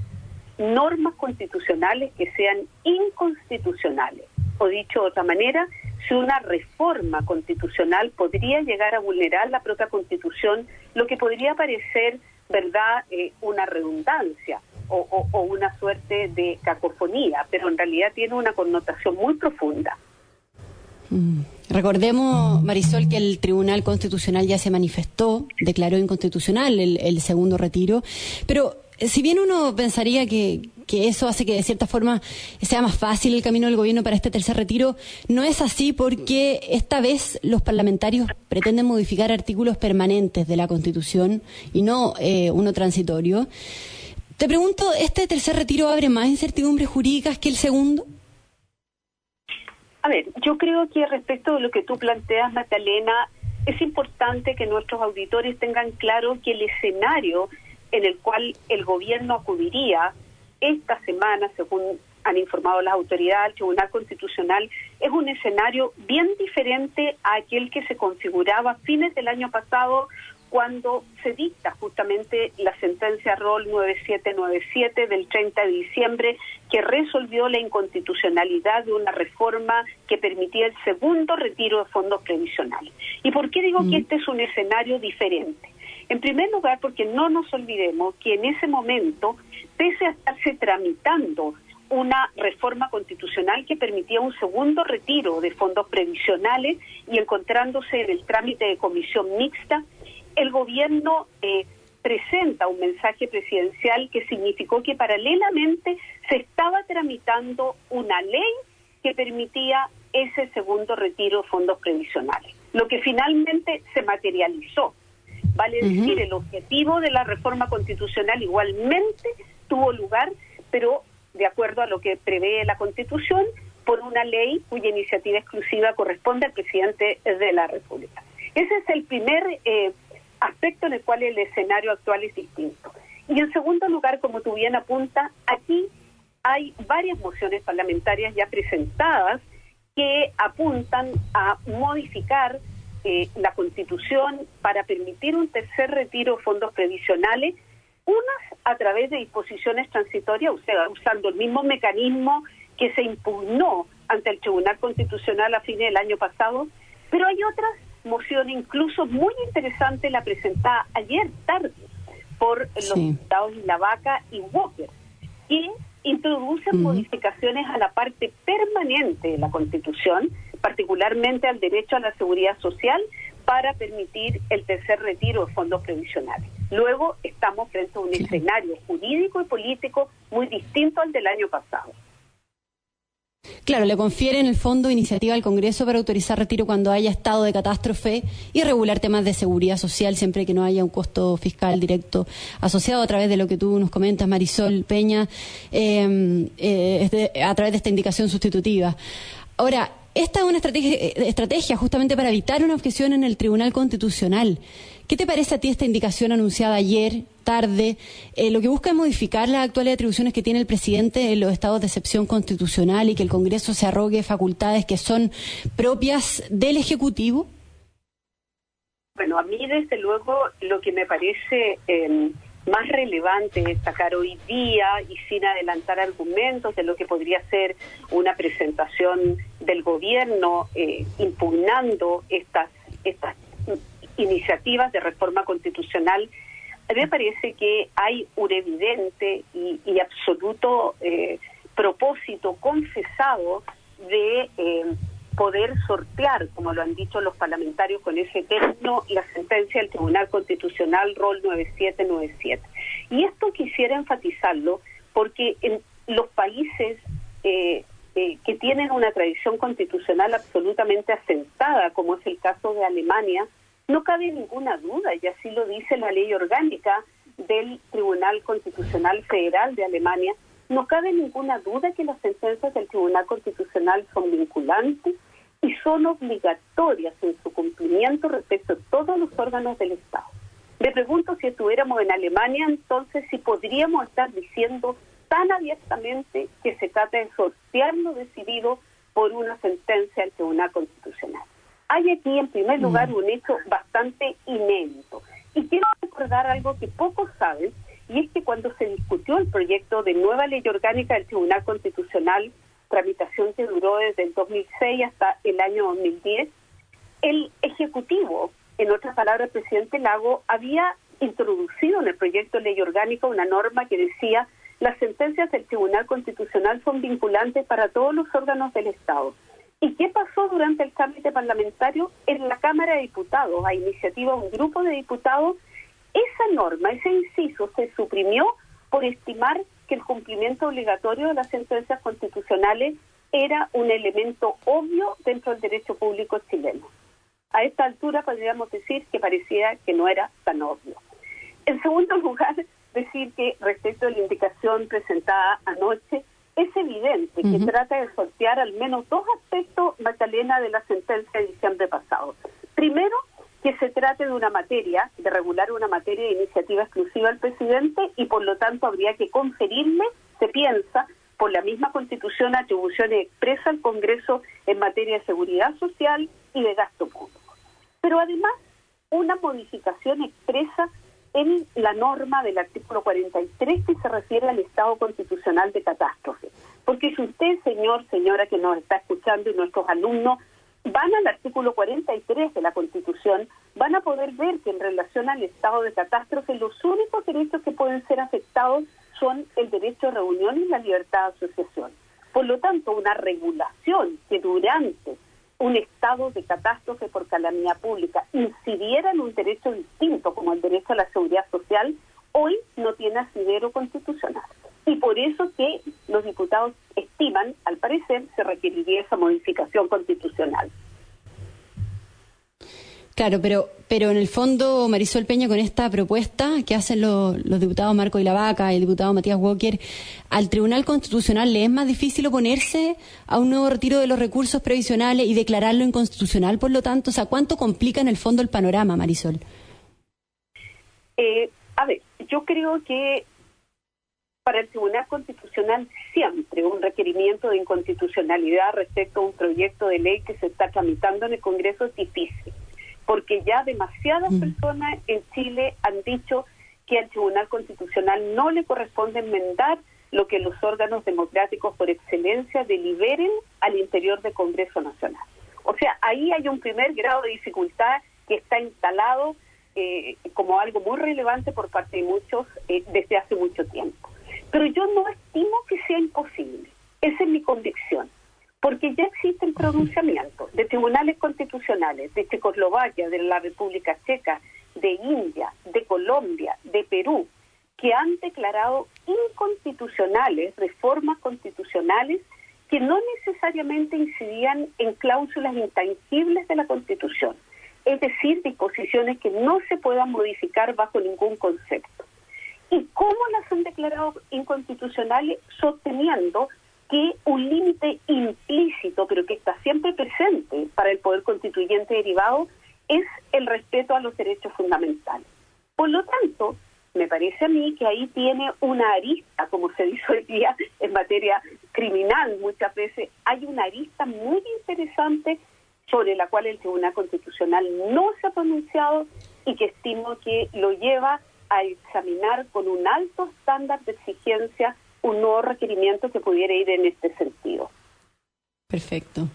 normas constitucionales que sean inconstitucionales. O dicho de otra manera, si una reforma constitucional podría llegar a vulnerar la propia constitución, lo que podría parecer, ¿verdad?, eh, una redundancia o, o una suerte de cacofonía, pero en realidad tiene una connotación muy profunda. Mm. Recordemos, Marisol, que el Tribunal Constitucional ya se manifestó, declaró inconstitucional el, segundo retiro, pero si bien uno pensaría que, eso hace que de cierta forma sea más fácil el camino del gobierno para este tercer retiro, no es así porque esta vez los parlamentarios pretenden modificar artículos permanentes de la Constitución y no eh, uno transitorio. Te pregunto, ¿este tercer retiro abre más incertidumbres jurídicas que el segundo? A ver, yo creo que respecto de lo que tú planteas, Magdalena, es importante que nuestros auditores tengan claro que el escenario en el cual el gobierno acudiría esta semana, según han informado las autoridades del Tribunal Constitucional, es un escenario bien diferente a aquel que se configuraba a fines del año pasado cuando se dicta justamente la sentencia ROL 9797 del 30 de diciembre que resolvió la inconstitucionalidad de una reforma que permitía el segundo retiro de fondos previsionales. ¿Y por qué digo que este es un escenario diferente? En primer lugar, porque no nos olvidemos que en ese momento, pese a estarse tramitando una reforma constitucional que permitía un segundo retiro de fondos previsionales y encontrándose en el trámite de comisión mixta, el gobierno eh, presenta un mensaje presidencial que significó que paralelamente se estaba tramitando una ley que permitía ese segundo retiro de fondos previsionales, lo que finalmente se materializó. Vale decir, el objetivo de la reforma constitucional igualmente tuvo lugar, pero de acuerdo a lo que prevé la Constitución, por una ley cuya iniciativa exclusiva corresponde al presidente de la República. Ese es el primer eh, aspecto en el cual el escenario actual es distinto. Y en segundo lugar, como tú bien apunta, aquí hay varias mociones parlamentarias ya presentadas que apuntan a modificar eh, la Constitución para permitir un tercer retiro de fondos previsionales, unas a través de disposiciones transitorias, o sea, usando el mismo mecanismo que se impugnó ante el Tribunal Constitucional a fines del año pasado, pero hay otras moción incluso muy interesante la presentada ayer tarde por los diputados Vaca y Walker, que introducen modificaciones a la parte permanente de la Constitución, particularmente al derecho a la seguridad social, para permitir el tercer retiro de fondos previsionales. Luego estamos frente a un escenario jurídico y político muy distinto al del año pasado. Claro, le confiere en el fondo iniciativa al Congreso para autorizar retiro cuando haya estado de catástrofe y regular temas de seguridad social siempre que no haya un costo fiscal directo asociado a través de lo que tú nos comentas, Marisol Peña, em, eh, a través de esta indicación sustitutiva. Ahora, esta es una estrategia, eh, estrategia justamente para evitar una objeción en el Tribunal Constitucional. ¿Qué te parece a ti esta indicación anunciada ayer, tarde? Eh, lo que busca es modificar las actuales atribuciones que tiene el presidente en los estados de excepción constitucional y que el Congreso se arrogue facultades que son propias del Ejecutivo. Bueno, a mí desde luego lo que me parece em, más relevante destacar hoy día y sin adelantar argumentos de lo que podría ser una presentación del gobierno eh, impugnando estas, estas iniciativas de reforma constitucional, a mí me parece que hay un evidente y, absoluto eh, propósito confesado de eh, poder sortear, como lo han dicho los parlamentarios con ese término, la sentencia del Tribunal Constitucional ROL 9797. Y esto quisiera enfatizarlo porque en los países eh, que tienen una tradición constitucional absolutamente asentada, como es el caso de Alemania, no cabe ninguna duda, y así lo dice la ley orgánica del Tribunal Constitucional Federal de Alemania, no cabe ninguna duda que las sentencias del Tribunal Constitucional son vinculantes y son obligatorias en su cumplimiento respecto a todos los órganos del Estado. Me pregunto si estuviéramos en Alemania, entonces si podríamos estar diciendo tan abiertamente que se trata de sortear lo decidido por una sentencia del Tribunal Constitucional. Hay aquí, en primer lugar, mm. un hecho bastante inédito. Y quiero recordar algo que pocos saben, y es que cuando se discutió el proyecto de nueva ley orgánica del Tribunal Constitucional, tramitación que duró desde el 2006 hasta el año 2010, el Ejecutivo, en otras palabras, el presidente Lago, había introducido en el proyecto de ley orgánica una norma que decía las sentencias del Tribunal Constitucional son vinculantes para todos los órganos del Estado. ¿Y qué pasó durante el trámite parlamentario en la Cámara de Diputados? A iniciativa de un grupo de diputados, esa norma, ese inciso se suprimió por estimar que el cumplimiento obligatorio de las sentencias constitucionales era un elemento obvio dentro del derecho público chileno. A esta altura podríamos decir que parecía que no era tan obvio. En segundo lugar, decir que respecto a la indicación presentada anoche, es evidente que trata de sortear al menos dos aspectos, Magdalena, de la sentencia de diciembre pasado. Primero, que se trate de una materia, de regular una materia de iniciativa exclusiva al presidente y por lo tanto habría que conferirle, se piensa, por la misma constitución atribuciones expresas al Congreso en materia de seguridad social y de gasto público. Pero además, una modificación expresa en la norma del artículo 43 que se refiere al estado constitucional de catástrofe. Porque si usted, señor, señora que nos está escuchando y nuestros alumnos van al artículo 43 de la Constitución, van a poder ver que en relación al estado de catástrofe los únicos derechos que pueden ser afectados son el derecho a reunión y la libertad de asociación. Por lo tanto, una regulación que durante un estado de catástrofe por calamidad pública incidiera en un derecho distinto como el derecho a la seguridad social, hoy no tiene asidero constitucional. Y por eso que los diputados parecer, se requeriría esa modificación constitucional. Claro, pero, pero en el fondo, Marisol Peña, con esta propuesta que hacen los diputados Marco y la Vaca y el diputado Matías Walker, al Tribunal Constitucional le es más difícil oponerse a un nuevo retiro de los recursos previsionales y declararlo inconstitucional, por lo tanto, o sea, ¿cuánto complica en el fondo el panorama, Marisol? Eh, a ver, yo creo que para el Tribunal Constitucional siempre un requerimiento de inconstitucionalidad respecto a un proyecto de ley que se está tramitando en el Congreso es difícil porque ya demasiadas personas en Chile han dicho que al Tribunal Constitucional no le corresponde enmendar lo que los órganos democráticos por excelencia deliberen al interior del Congreso Nacional. O sea, ahí hay un primer grado de dificultad que está instalado eh, como algo muy relevante por parte de muchos eh, desde hace mucho tiempo. Pero yo no estimo que sea imposible. Esa es mi convicción porque ya existen pronunciamientos de tribunales constitucionales de Checoslovaquia, de la República Checa, de India, de Colombia, de Perú, que han declarado inconstitucionales reformas constitucionales que no necesariamente incidían en cláusulas intangibles de la Constitución, es decir, disposiciones que no se puedan modificar bajo ningún concepto. ¿Y cómo las han declarado inconstitucionales? Sosteniendo que un límite implícito, pero que está siempre presente para el poder constituyente derivado, es el respeto a los derechos fundamentales. Por lo tanto, me parece a mí que ahí tiene una arista, como se dice hoy día en materia criminal muchas veces, hay una arista muy interesante sobre la cual el Tribunal Constitucional no se ha pronunciado y que estimo que lo lleva a examinar con un alto estándar de exigencia un nuevo requerimiento que pudiera ir en este sentido. Perfecto.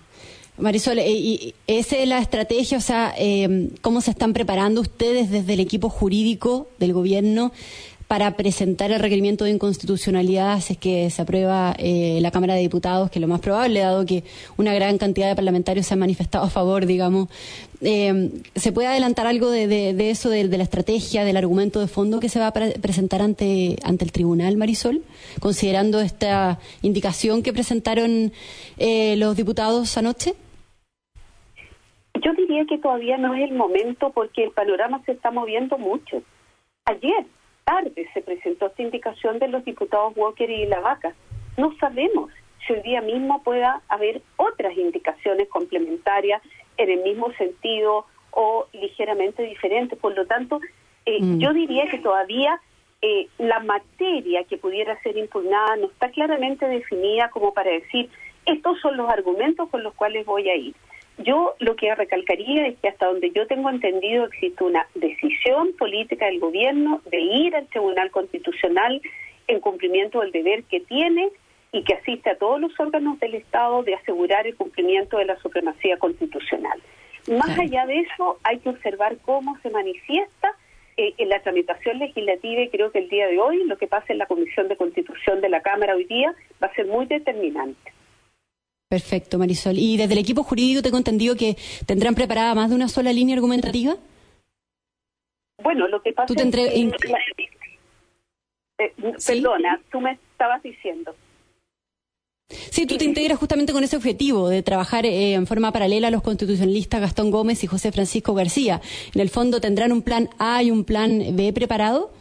Marisol, eh, ¿y esa es la estrategia? O sea, eh, ¿cómo se están preparando ustedes desde el equipo jurídico del gobierno para presentar el requerimiento de inconstitucionalidad es que se aprueba eh, la Cámara de Diputados, que es lo más probable, dado que una gran cantidad de parlamentarios se han manifestado a favor, digamos. Eh, ¿Se puede adelantar algo de, eso, de, la estrategia, del argumento de fondo que se va a presentar ante, ante el tribunal, Marisol, considerando esta indicación que presentaron eh, los diputados anoche? Yo diría que todavía no es el momento porque el panorama se está moviendo mucho. Ayer tarde se presentó esta indicación de los diputados Walker y La Vaca. No sabemos si el día mismo pueda haber otras indicaciones complementarias en el mismo sentido o ligeramente diferentes. Por lo tanto, eh, mm. yo diría que todavía eh, la materia que pudiera ser impugnada no está claramente definida como para decir, estos son los argumentos con los cuales voy a ir. Yo lo que recalcaría es que hasta donde yo tengo entendido existe una decisión política del gobierno de ir al Tribunal Constitucional en cumplimiento del deber que tiene y que asiste a todos los órganos del Estado de asegurar el cumplimiento de la supremacía constitucional. Más allá de eso, hay que observar cómo se manifiesta eh, en la tramitación legislativa y creo que el día de hoy, lo que pasa en la Comisión de Constitución de la Cámara hoy día, va a ser muy determinante. Perfecto, Marisol. ¿Y desde el equipo jurídico tengo entendido que tendrán preparada más de una sola línea argumentativa? Bueno, lo que pasa ¿Tú te es que... Eh, perdona, tú me estabas diciendo. Sí, tú te integras justamente con ese objetivo de trabajar eh, en forma paralela a los constitucionalistas Gastón Gómez y José Francisco García. En el fondo, ¿tendrán un plan A y un plan B preparado?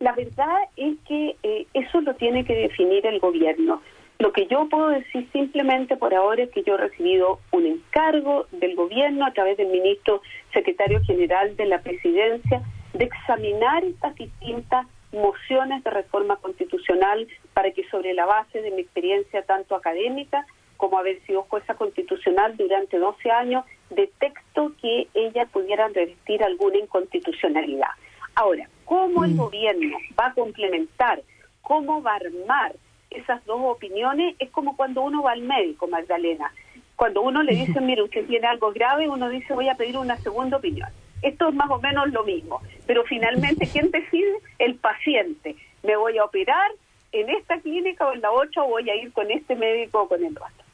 La verdad es que eh, eso lo tiene que definir el gobierno. Lo que yo puedo decir simplemente por ahora es que yo he recibido un encargo del gobierno a través del ministro secretario general de la presidencia de examinar estas distintas mociones de reforma constitucional para que sobre la base de mi experiencia tanto académica como haber sido jueza constitucional durante 12 años, de texto que ellas pudieran revestir alguna inconstitucionalidad. Ahora, ¿cómo el mm. gobierno va a complementar, cómo va a armar esas dos opiniones? Es como cuando uno va al médico, Magdalena. Cuando uno le dice, mire, usted tiene algo grave, uno dice, voy a pedir una segunda opinión. Esto es más o menos lo mismo, pero finalmente, ¿quién decide? El paciente. Me voy a operar en esta clínica o en la otra o voy a ir con este médico o con el otro.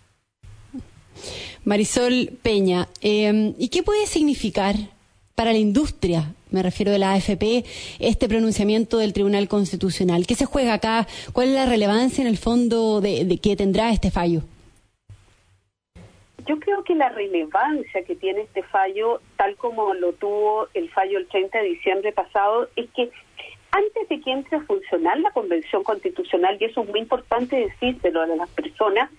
Marisol Peña, em, ¿y qué puede significar para la industria, me refiero de la AFP, este pronunciamiento del Tribunal Constitucional? ¿Qué se juega acá? ¿Cuál es la relevancia en el fondo de que tendrá este fallo? Yo creo que la relevancia que tiene este fallo, tal como lo tuvo el fallo el 30 de diciembre pasado, es que antes de que entre a funcionar la Convención Constitucional, y eso es muy importante decírselo a las personas,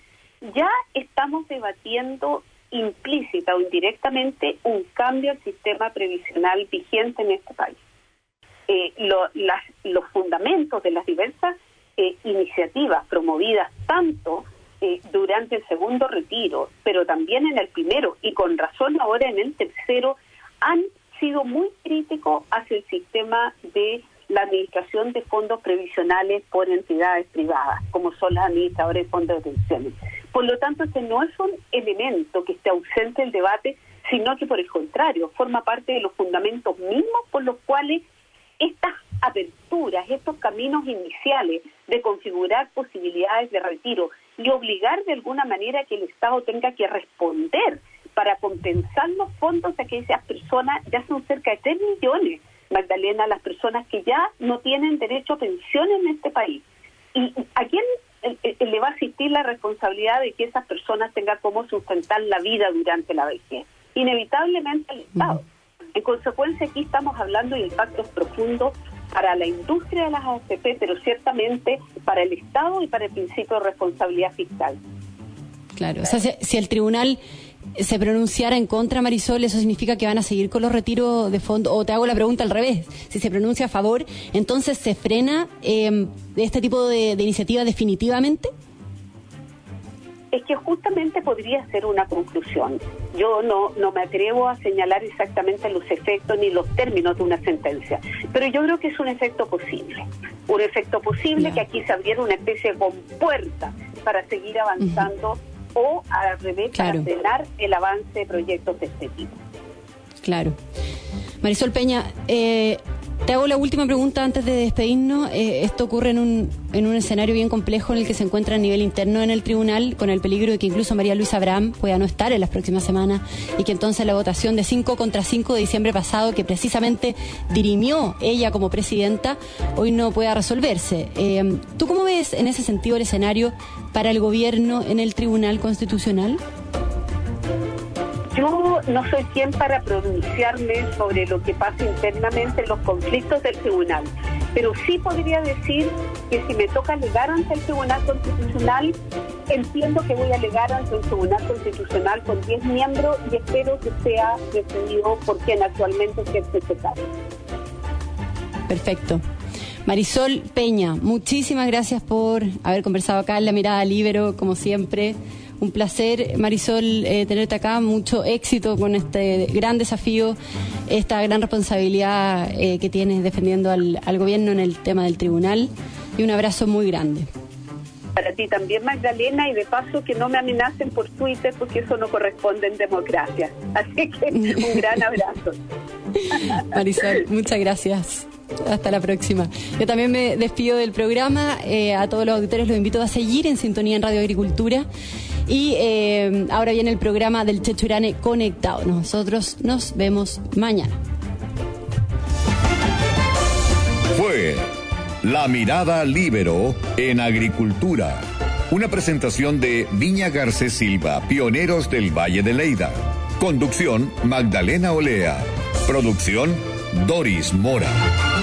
ya estamos debatiendo implícita o indirectamente un cambio al sistema previsional vigente en este país. Eh, los fundamentos de las diversas eh, iniciativas promovidas tanto eh, durante el segundo retiro, pero también en el primero y con razón ahora en el tercero, han sido muy críticos hacia el sistema de la administración de fondos previsionales por entidades privadas, como son las administradoras de fondos de pensiones. Por lo tanto, este no es un elemento que esté ausente del debate, sino que por el contrario, forma parte de los fundamentos mismos por los cuales estas aperturas, estos caminos iniciales de configurar posibilidades de retiro y obligar de alguna manera que el Estado tenga que responder para compensar los fondos de aquellas personas, ya son cerca de 3 millones, Magdalena, las personas que ya no tienen derecho a pensión en este país. ¿Y a quién le va a asistir la responsabilidad de que esas personas tengan cómo sustentar la vida durante la vejez? Inevitablemente el Estado. En consecuencia, aquí estamos hablando de impactos profundos para la industria de las AFP, pero ciertamente para el Estado y para el principio de responsabilidad fiscal. Claro, o sea, si, el tribunal se pronunciara en contra, Marisol, eso significa que van a seguir con los retiros de fondo. O te hago la pregunta al revés: si se pronuncia a favor, entonces se frena eh, este tipo de, de iniciativa definitivamente es que justamente podría ser una conclusión. Yo no, no me atrevo a señalar exactamente los efectos ni los términos de una sentencia, pero yo creo que es un efecto posible. Un efecto posible que aquí se abriera una especie de compuerta para seguir avanzando o al revés para frenar el avance de proyectos de este tipo. Claro. Marisol Peña, eh, te hago la última pregunta antes de despedirnos. Eh, esto ocurre en un, en un escenario bien complejo en el que se encuentra a nivel interno en el tribunal, con el peligro de que incluso María Luisa Abraham pueda no estar en las próximas semanas y que entonces la votación de 5 contra 5 de diciembre pasado, que precisamente dirimió ella como presidenta, hoy no pueda resolverse. Eh, ¿Tú cómo ves en ese sentido el escenario para el gobierno en el Tribunal Constitucional? Yo no soy quien para pronunciarme sobre lo que pasa internamente en los conflictos del tribunal, pero sí podría decir que si me toca alegar ante el Tribunal Constitucional, entiendo que voy a alegar ante el Tribunal Constitucional con 10 miembros y espero que sea definido por quien actualmente es el secretario. Perfecto. Marisol Peña, muchísimas gracias por haber conversado acá en La Mirada Libero, como siempre Un placer, Marisol, eh, tenerte acá. Mucho éxito con este gran desafío, esta gran responsabilidad eh, que tienes defendiendo al, al gobierno en el tema del tribunal. Y un abrazo muy grande para ti también, Magdalena, y de paso que no me amenacen por Twitter porque eso no corresponde en democracia. Así que un gran abrazo. Marisol, muchas gracias. Hasta la próxima. Yo también me despido del programa. Eh, a todos los auditores los invito a seguir en sintonía en Radio Agricultura. Y eh, ahora viene el programa del Chechurane Conectado. Nosotros nos vemos mañana. Fue La Mirada Libero en Agricultura. Una presentación de Viña Garcés Silva, pioneros del Valle de Leida. Conducción, Magdalena Olea. Producción, Doris Mora.